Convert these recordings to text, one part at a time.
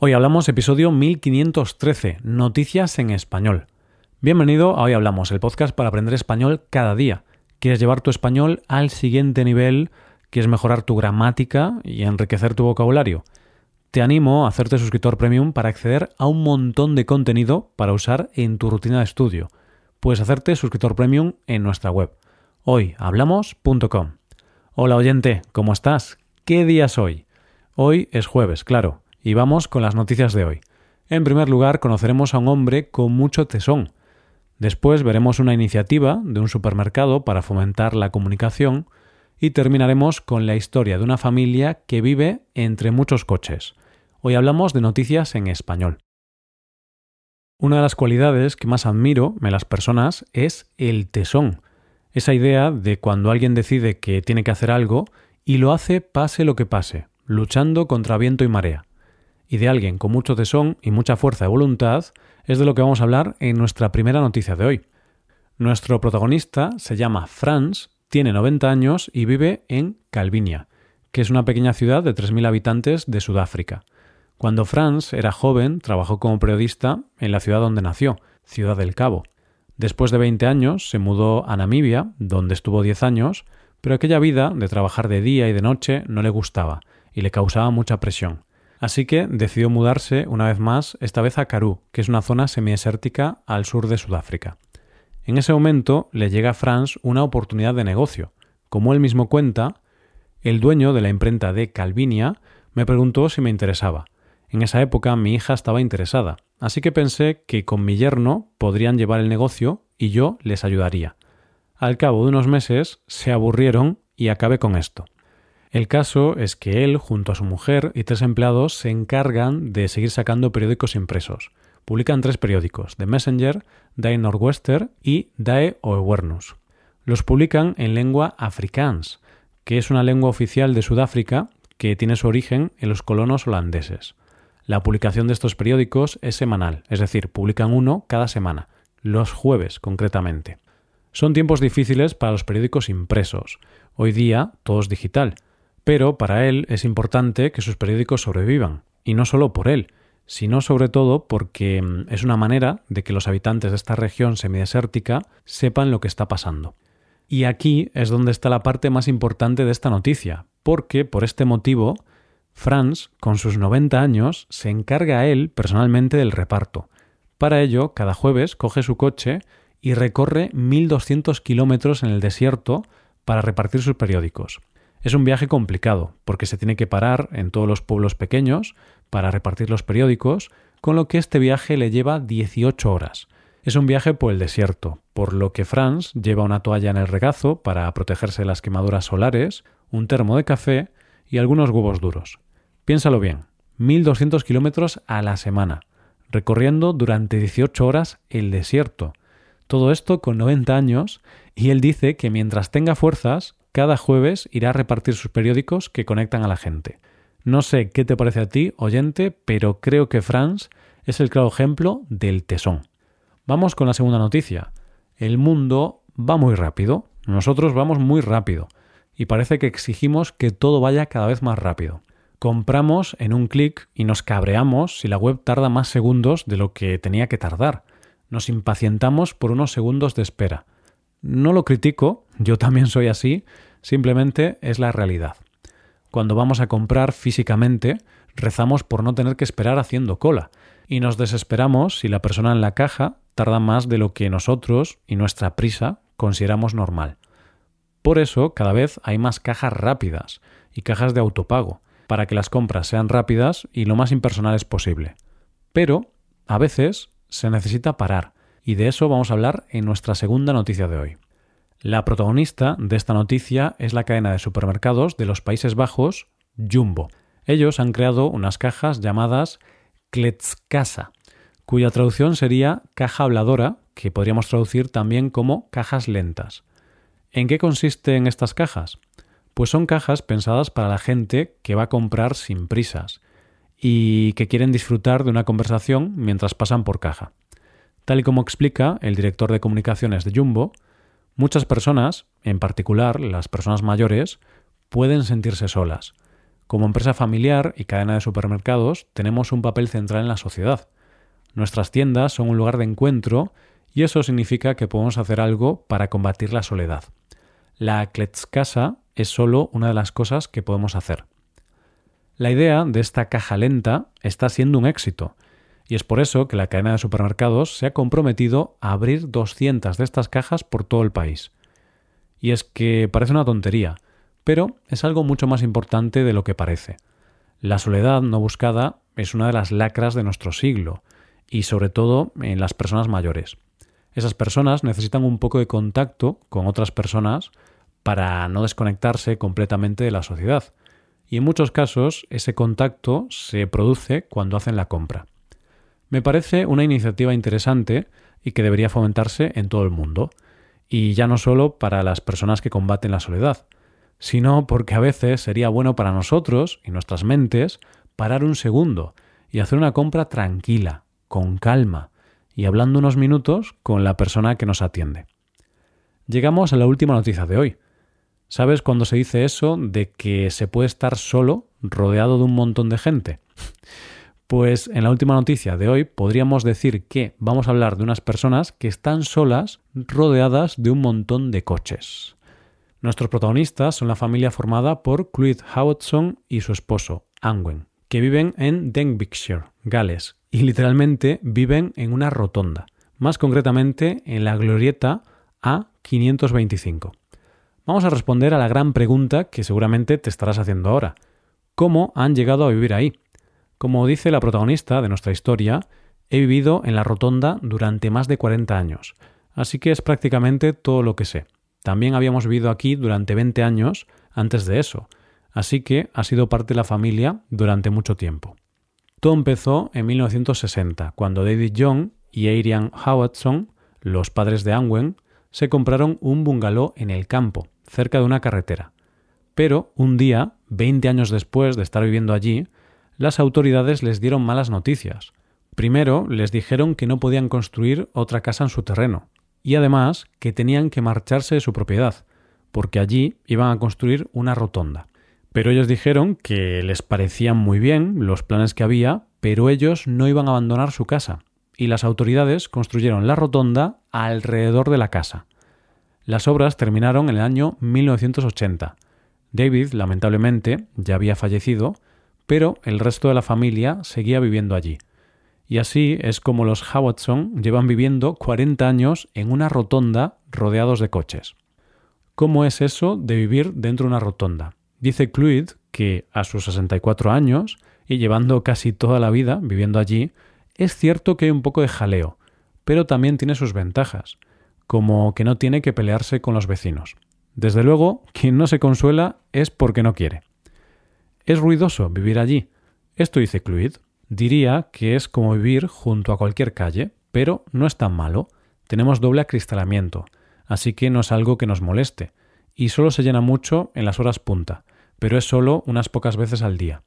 Hoy hablamos episodio 1513, Noticias en Español. Bienvenido a Hoy Hablamos, el podcast para aprender español cada día. ¿Quieres llevar tu español al siguiente nivel? ¿Quieres mejorar tu gramática y enriquecer tu vocabulario? Te animo a hacerte suscriptor premium para acceder a un montón de contenido para usar en tu rutina de estudio. Puedes hacerte suscriptor premium en nuestra web, hoyhablamos.com. Hola oyente, ¿cómo estás? ¿Qué día es hoy? Hoy es jueves, claro y vamos con las noticias de hoy. En primer lugar, conoceremos a un hombre con mucho tesón. Después veremos una iniciativa de un supermercado para fomentar la comunicación y terminaremos con la historia de una familia que vive entre muchos coches. Hoy hablamos de noticias en español. Una de las cualidades que más admiro en las personas es el tesón. Esa idea de cuando alguien decide que tiene que hacer algo y lo hace pase lo que pase, luchando contra viento y marea y de alguien con mucho tesón y mucha fuerza de voluntad es de lo que vamos a hablar en nuestra primera noticia de hoy. Nuestro protagonista se llama Franz, tiene 90 años y vive en Calvinia, que es una pequeña ciudad de 3.000 habitantes de Sudáfrica. Cuando Franz era joven, trabajó como periodista en la ciudad donde nació, Ciudad del Cabo. Después de 20 años se mudó a Namibia, donde estuvo 10 años, pero aquella vida de trabajar de día y de noche no le gustaba y le causaba mucha presión. Así que decidió mudarse una vez más, esta vez a Karoo, que es una zona semidesértica al sur de Sudáfrica. En ese momento le llega a Franz una oportunidad de negocio. Como él mismo cuenta, el dueño de la imprenta de Calvinia me preguntó si me interesaba. En esa época mi hija estaba interesada, así que pensé que con mi yerno podrían llevar el negocio y yo les ayudaría. Al cabo de unos meses se aburrieron y acabé con esto. El caso es que él, junto a su mujer y tres empleados, se encargan de seguir sacando periódicos impresos. Publican tres periódicos, The Messenger, Die Northwester y Die Oewernus. Los publican en lengua afrikaans, que es una lengua oficial de Sudáfrica que tiene su origen en los colonos holandeses. La publicación de estos periódicos es semanal, es decir, publican uno cada semana, los jueves concretamente. Son tiempos difíciles para los periódicos impresos. Hoy día todo es digital, pero para él es importante que sus periódicos sobrevivan, y no solo por él, sino sobre todo porque mm, es una manera de que los habitantes de esta región semidesértica sepan lo que está pasando. Y aquí es donde está la parte más importante de esta noticia, porque por este motivo Franz, con sus 90 años, se encarga a él personalmente del reparto. Para ello, cada jueves coge su coche y recorre 1.200 kilómetros en el desierto para repartir sus periódicos. Es un viaje complicado, porque se tiene que parar en todos los pueblos pequeños para repartir los periódicos, con lo que este viaje le lleva 18 horas. Es un viaje por el desierto, por lo que Franz lleva una toalla en el regazo para protegerse de las quemaduras solares, un termo de café y algunos huevos duros. Piénsalo bien, 1.200 kilómetros a la semana, recorriendo durante 18 horas el desierto. Todo esto con 90 años, y él dice que mientras tenga fuerzas, cada jueves irá a repartir sus periódicos que conectan a la gente. No sé qué te parece a ti, oyente, pero creo que Franz es el claro ejemplo del tesón. Vamos con la segunda noticia. El mundo va muy rápido, nosotros vamos muy rápido, y parece que exigimos que todo vaya cada vez más rápido. Compramos en un clic y nos cabreamos si la web tarda más segundos de lo que tenía que tardar. Nos impacientamos por unos segundos de espera. No lo critico, yo también soy así, Simplemente es la realidad. Cuando vamos a comprar físicamente, rezamos por no tener que esperar haciendo cola, y nos desesperamos si la persona en la caja tarda más de lo que nosotros y nuestra prisa consideramos normal. Por eso cada vez hay más cajas rápidas y cajas de autopago, para que las compras sean rápidas y lo más impersonales posible. Pero, a veces, se necesita parar, y de eso vamos a hablar en nuestra segunda noticia de hoy. La protagonista de esta noticia es la cadena de supermercados de los Países Bajos, Jumbo. Ellos han creado unas cajas llamadas Kletskasa, cuya traducción sería caja habladora, que podríamos traducir también como cajas lentas. ¿En qué consisten estas cajas? Pues son cajas pensadas para la gente que va a comprar sin prisas y que quieren disfrutar de una conversación mientras pasan por caja. Tal y como explica el director de comunicaciones de Jumbo, Muchas personas, en particular las personas mayores, pueden sentirse solas. Como empresa familiar y cadena de supermercados tenemos un papel central en la sociedad. Nuestras tiendas son un lugar de encuentro y eso significa que podemos hacer algo para combatir la soledad. La Kletskasa es solo una de las cosas que podemos hacer. La idea de esta caja lenta está siendo un éxito y es por eso que la cadena de supermercados se ha comprometido a abrir 200 de estas cajas por todo el país. Y es que parece una tontería, pero es algo mucho más importante de lo que parece. La soledad no buscada es una de las lacras de nuestro siglo, y sobre todo en las personas mayores. Esas personas necesitan un poco de contacto con otras personas para no desconectarse completamente de la sociedad. Y en muchos casos ese contacto se produce cuando hacen la compra. Me parece una iniciativa interesante y que debería fomentarse en todo el mundo y ya no solo para las personas que combaten la soledad, sino porque a veces sería bueno para nosotros y nuestras mentes parar un segundo y hacer una compra tranquila, con calma y hablando unos minutos con la persona que nos atiende. Llegamos a la última noticia de hoy. ¿Sabes cuando se dice eso de que se puede estar solo rodeado de un montón de gente? Pues en la última noticia de hoy podríamos decir que vamos a hablar de unas personas que están solas rodeadas de un montón de coches. Nuestros protagonistas son la familia formada por Cluid Howardson y su esposo, Angwen, que viven en Denbighshire, Gales, y literalmente viven en una rotonda, más concretamente en la glorieta A525. Vamos a responder a la gran pregunta que seguramente te estarás haciendo ahora. ¿Cómo han llegado a vivir ahí? Como dice la protagonista de nuestra historia, he vivido en la rotonda durante más de 40 años, así que es prácticamente todo lo que sé. También habíamos vivido aquí durante 20 años antes de eso, así que ha sido parte de la familia durante mucho tiempo. Todo empezó en 1960, cuando David Young y Adrian Howardson, los padres de Angwen, se compraron un bungalow en el campo, cerca de una carretera. Pero un día, 20 años después de estar viviendo allí, las autoridades les dieron malas noticias. Primero, les dijeron que no podían construir otra casa en su terreno, y además que tenían que marcharse de su propiedad, porque allí iban a construir una rotonda. Pero ellos dijeron que les parecían muy bien los planes que había, pero ellos no iban a abandonar su casa, y las autoridades construyeron la rotonda alrededor de la casa. Las obras terminaron en el año 1980. David, lamentablemente, ya había fallecido, pero el resto de la familia seguía viviendo allí. Y así es como los Howardson llevan viviendo 40 años en una rotonda rodeados de coches. ¿Cómo es eso de vivir dentro de una rotonda? Dice Cluid que a sus 64 años y llevando casi toda la vida viviendo allí, es cierto que hay un poco de jaleo, pero también tiene sus ventajas, como que no tiene que pelearse con los vecinos. Desde luego, quien no se consuela es porque no quiere. Es ruidoso vivir allí. Esto dice Cluid. Diría que es como vivir junto a cualquier calle, pero no es tan malo. Tenemos doble acristalamiento, así que no es algo que nos moleste, y solo se llena mucho en las horas punta, pero es solo unas pocas veces al día.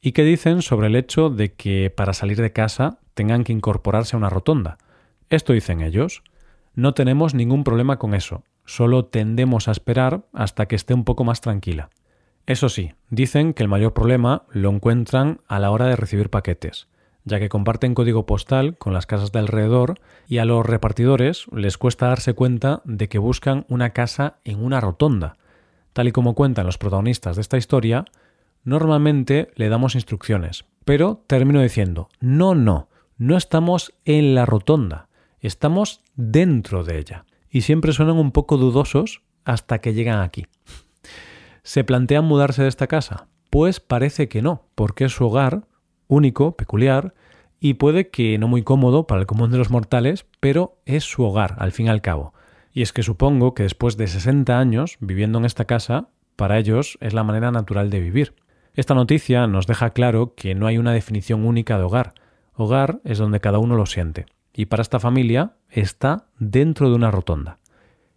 ¿Y qué dicen sobre el hecho de que para salir de casa tengan que incorporarse a una rotonda? Esto dicen ellos. No tenemos ningún problema con eso, solo tendemos a esperar hasta que esté un poco más tranquila. Eso sí, dicen que el mayor problema lo encuentran a la hora de recibir paquetes, ya que comparten código postal con las casas de alrededor y a los repartidores les cuesta darse cuenta de que buscan una casa en una rotonda. Tal y como cuentan los protagonistas de esta historia, normalmente le damos instrucciones, pero termino diciendo, no, no, no estamos en la rotonda, estamos dentro de ella. Y siempre suenan un poco dudosos hasta que llegan aquí. ¿Se plantean mudarse de esta casa? Pues parece que no, porque es su hogar, único, peculiar, y puede que no muy cómodo para el común de los mortales, pero es su hogar, al fin y al cabo. Y es que supongo que después de 60 años viviendo en esta casa, para ellos es la manera natural de vivir. Esta noticia nos deja claro que no hay una definición única de hogar. Hogar es donde cada uno lo siente. Y para esta familia está dentro de una rotonda.